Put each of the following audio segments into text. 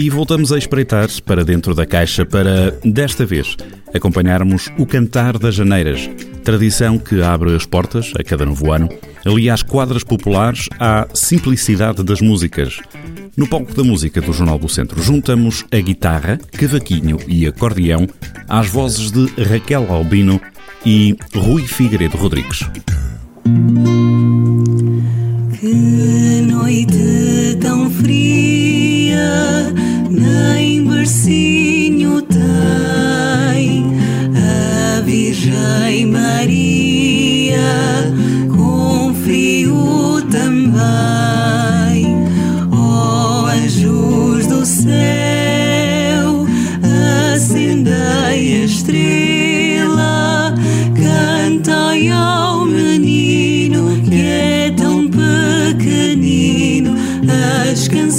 E voltamos a espreitar para dentro da caixa para, desta vez, acompanharmos o Cantar das Janeiras, tradição que abre as portas a cada novo ano, ali às quadras populares, à simplicidade das músicas. No palco da música do Jornal do Centro, juntamos a guitarra, cavaquinho e acordeão às vozes de Raquel Albino e Rui Figueiredo Rodrigues. Que noite tão fria, nem bercinho tem a Virgem Maria, com frio também.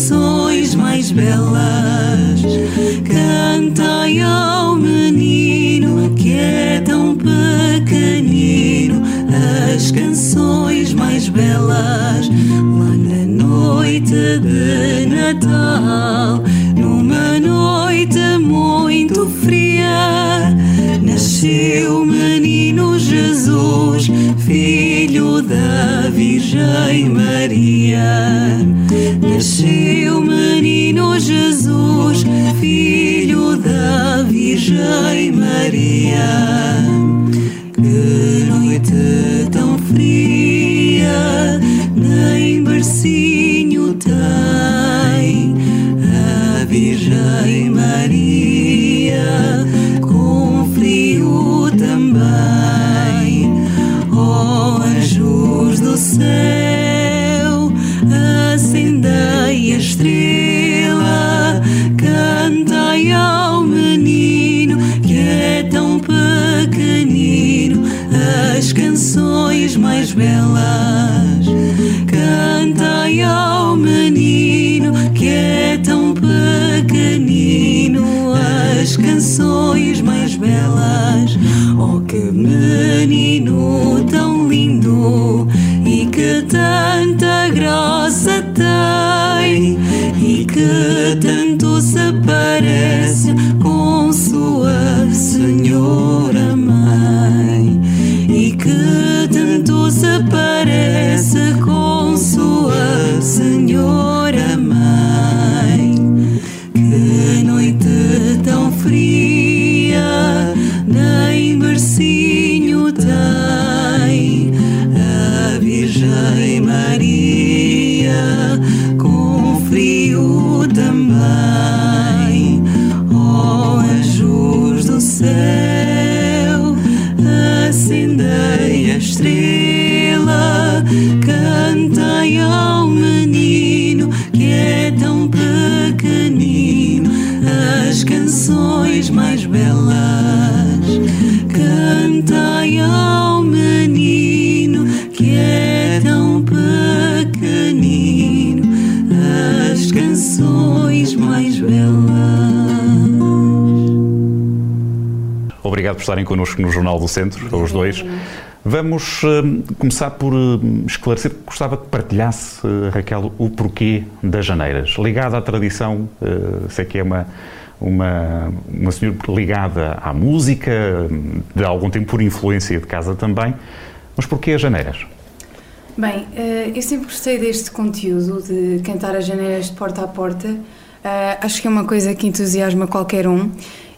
Canções mais belas. Cantai ao menino que é tão pequenino as canções mais belas. Lá na noite de Natal, numa noite muito fria, nasceu menino Jesus, filho da Virgem Maria. Nasceu menino Jesus, filho da Virgem Maria. Que menino tão lindo e que tanta graça tem e que tanto se parece com as canções mais belas. Cantai ao menino que é tão pequenino as canções mais belas. Obrigado por estarem connosco no Jornal do Centro, aos dois. Vamos hum, começar por hum, esclarecer, gostava que partilhasse, eh, Raquel, o porquê das janeiras. Ligada à tradição, eh, sei que é uma, uma, uma senhora ligada à música, de algum tempo por influência de casa também, mas porquê as janeiras? Bem, eh, eu sempre gostei deste conteúdo de cantar as janeiras de porta a porta. Eh, Acho que é uma coisa que entusiasma qualquer um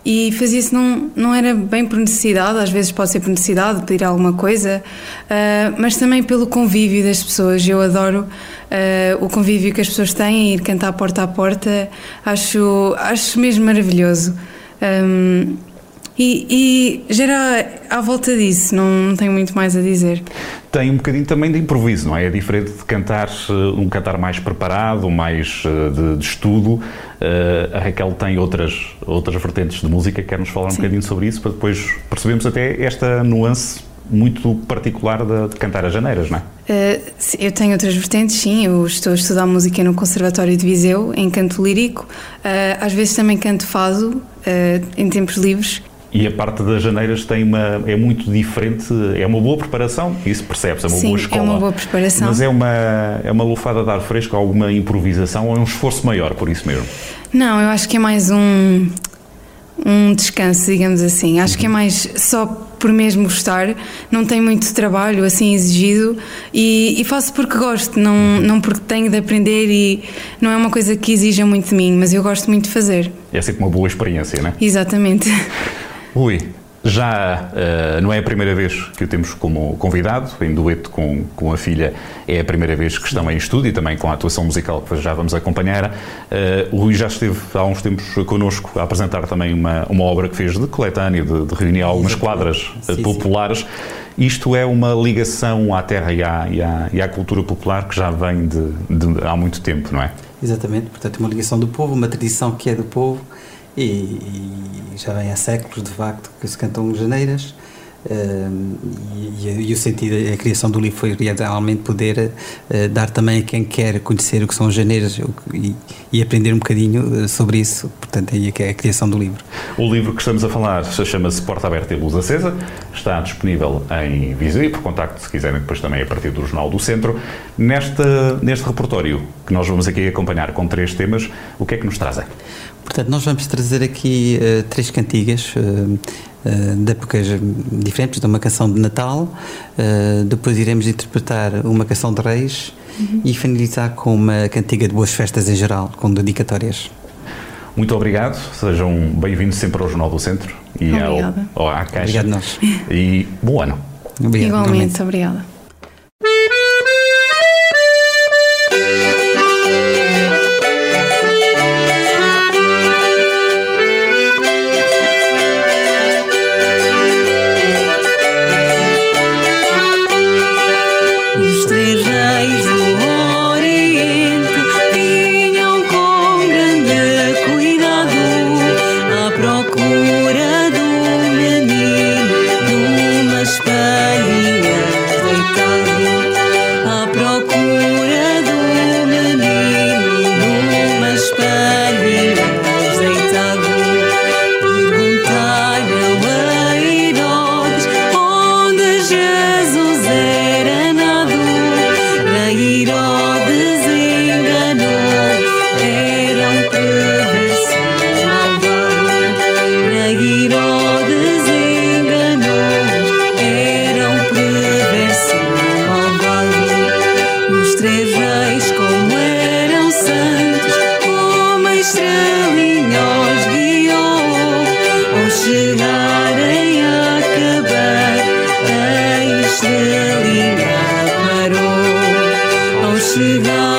e fazia-se não, não era bem por necessidade, às vezes pode ser por necessidade de pedir alguma coisa, eh, mas também pelo convívio das pessoas. Eu adoro eh, o convívio que as pessoas têm, ir cantar porta a porta, acho, acho mesmo maravilhoso. Um, e, e gera à volta disso, não, tenho muito mais a dizer. Tem um bocadinho também de improviso, não é? É diferente de cantar eh, um cantar mais preparado, mais eh, de, de estudo. Eh, a Raquel tem outras, outras vertentes de música, quer-nos falar um Sim. bocadinho sobre isso, para depois percebermos até esta nuance muito particular de, de cantar as janeiras, não é? Uh, eu tenho outras vertentes, sim. Eu estou a estudar música no Conservatório de Viseu, em canto lírico. Uh, às vezes também canto fado, uh, em tempos livres. E a parte das janeiras tem uma, é muito diferente, é uma boa preparação, isso percebe-se, é uma Sim, boa é escola. uma boa preparação. Mas é uma, é uma lufada de ar fresco, alguma improvisação ou é um esforço maior, por isso mesmo? Não, eu acho que é mais um, um descanso, digamos assim. Acho que é mais só por mesmo gostar, não tem muito trabalho assim exigido e, e faço porque gosto, não, não porque tenho de aprender e não é uma coisa que exija muito de mim, mas eu gosto muito de fazer. É sempre uma boa experiência, não é? Exatamente. Ui, já uh, não é a primeira vez que o temos como convidado, em dueto com, com a filha, é a primeira vez que estão em estúdio e também com a atuação musical que já vamos acompanhar. Uh, o Rui já esteve há uns tempos connosco a apresentar também uma, uma obra que fez de coletâneo, de, de reunir algumas quadras uh, Sim, populares. Sim. Isto é uma ligação à terra e à, e à, e à cultura popular que já vem de, de, há muito tempo, não é? Exatamente, portanto, uma ligação do povo, uma tradição que é do povo e, e já vem há séculos, de facto, que se cantam janeiras. Uh, e, e, o sentido, a criação do livro foi realmente poder uh, dar também a quem quer conhecer o que são as janeiras e, e, aprender um bocadinho sobre isso. Portanto, aí é que é a criação do livro. O livro que estamos a falar chama-se Porta Aberta e Luz Acesa, está disponível em Viseu e por contacto, se quiserem, depois também a partir do Jornal do Centro. Neste, neste repertório que nós vamos aqui acompanhar com três temas, o que é que nos trazem? Portanto, nós vamos trazer aqui uh, três cantigas uh, uh, de épocas diferentes, de uma canção de Natal, depois iremos interpretar uma canção de Reis uhum. e finalizar com uma cantiga de boas festas em geral, com dedicatórias. Muito obrigado, sejam bem-vindos sempre ao Jornal do Centro e ao, ao, à Caixa. Obrigado nós. E bom ano. Obrigado, Igualmente, obrigada. Festas, boas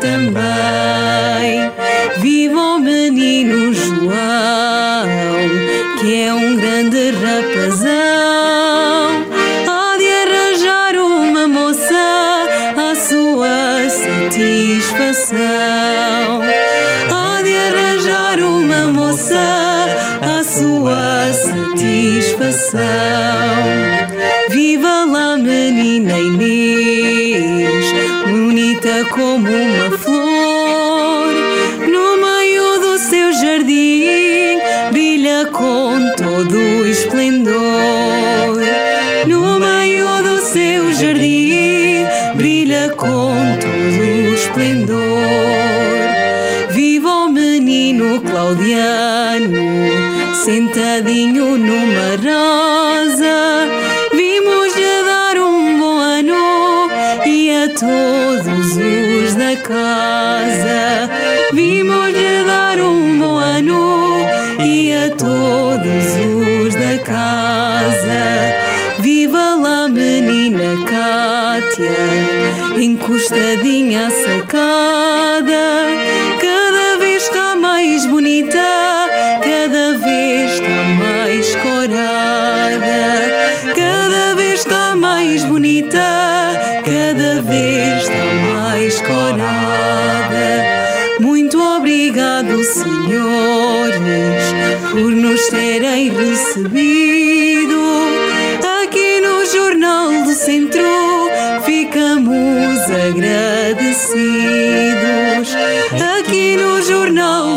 também. Vivo sentadinho numa rosa. Vimos-lhe dar um bom ano e a todos os da casa. Vimos-lhe dar um bom ano e a todos os da casa. Viva lá, menina Cátia, encostadinha a sacar.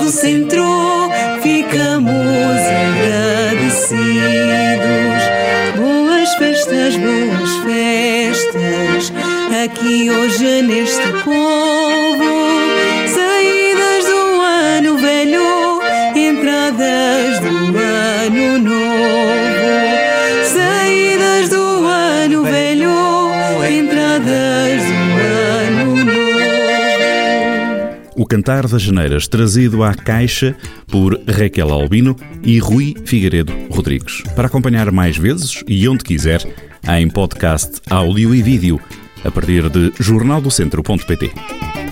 do centro, ficamos agradecidos. Boas festas, boas festas, aqui hoje neste Cantar das Janeiras, trazido à Caixa por Raquel Albino e Rui Figueiredo Rodrigues. Para acompanhar mais vezes e onde quiser, em podcast áudio e vídeo, a partir de jornaldocentro.pt.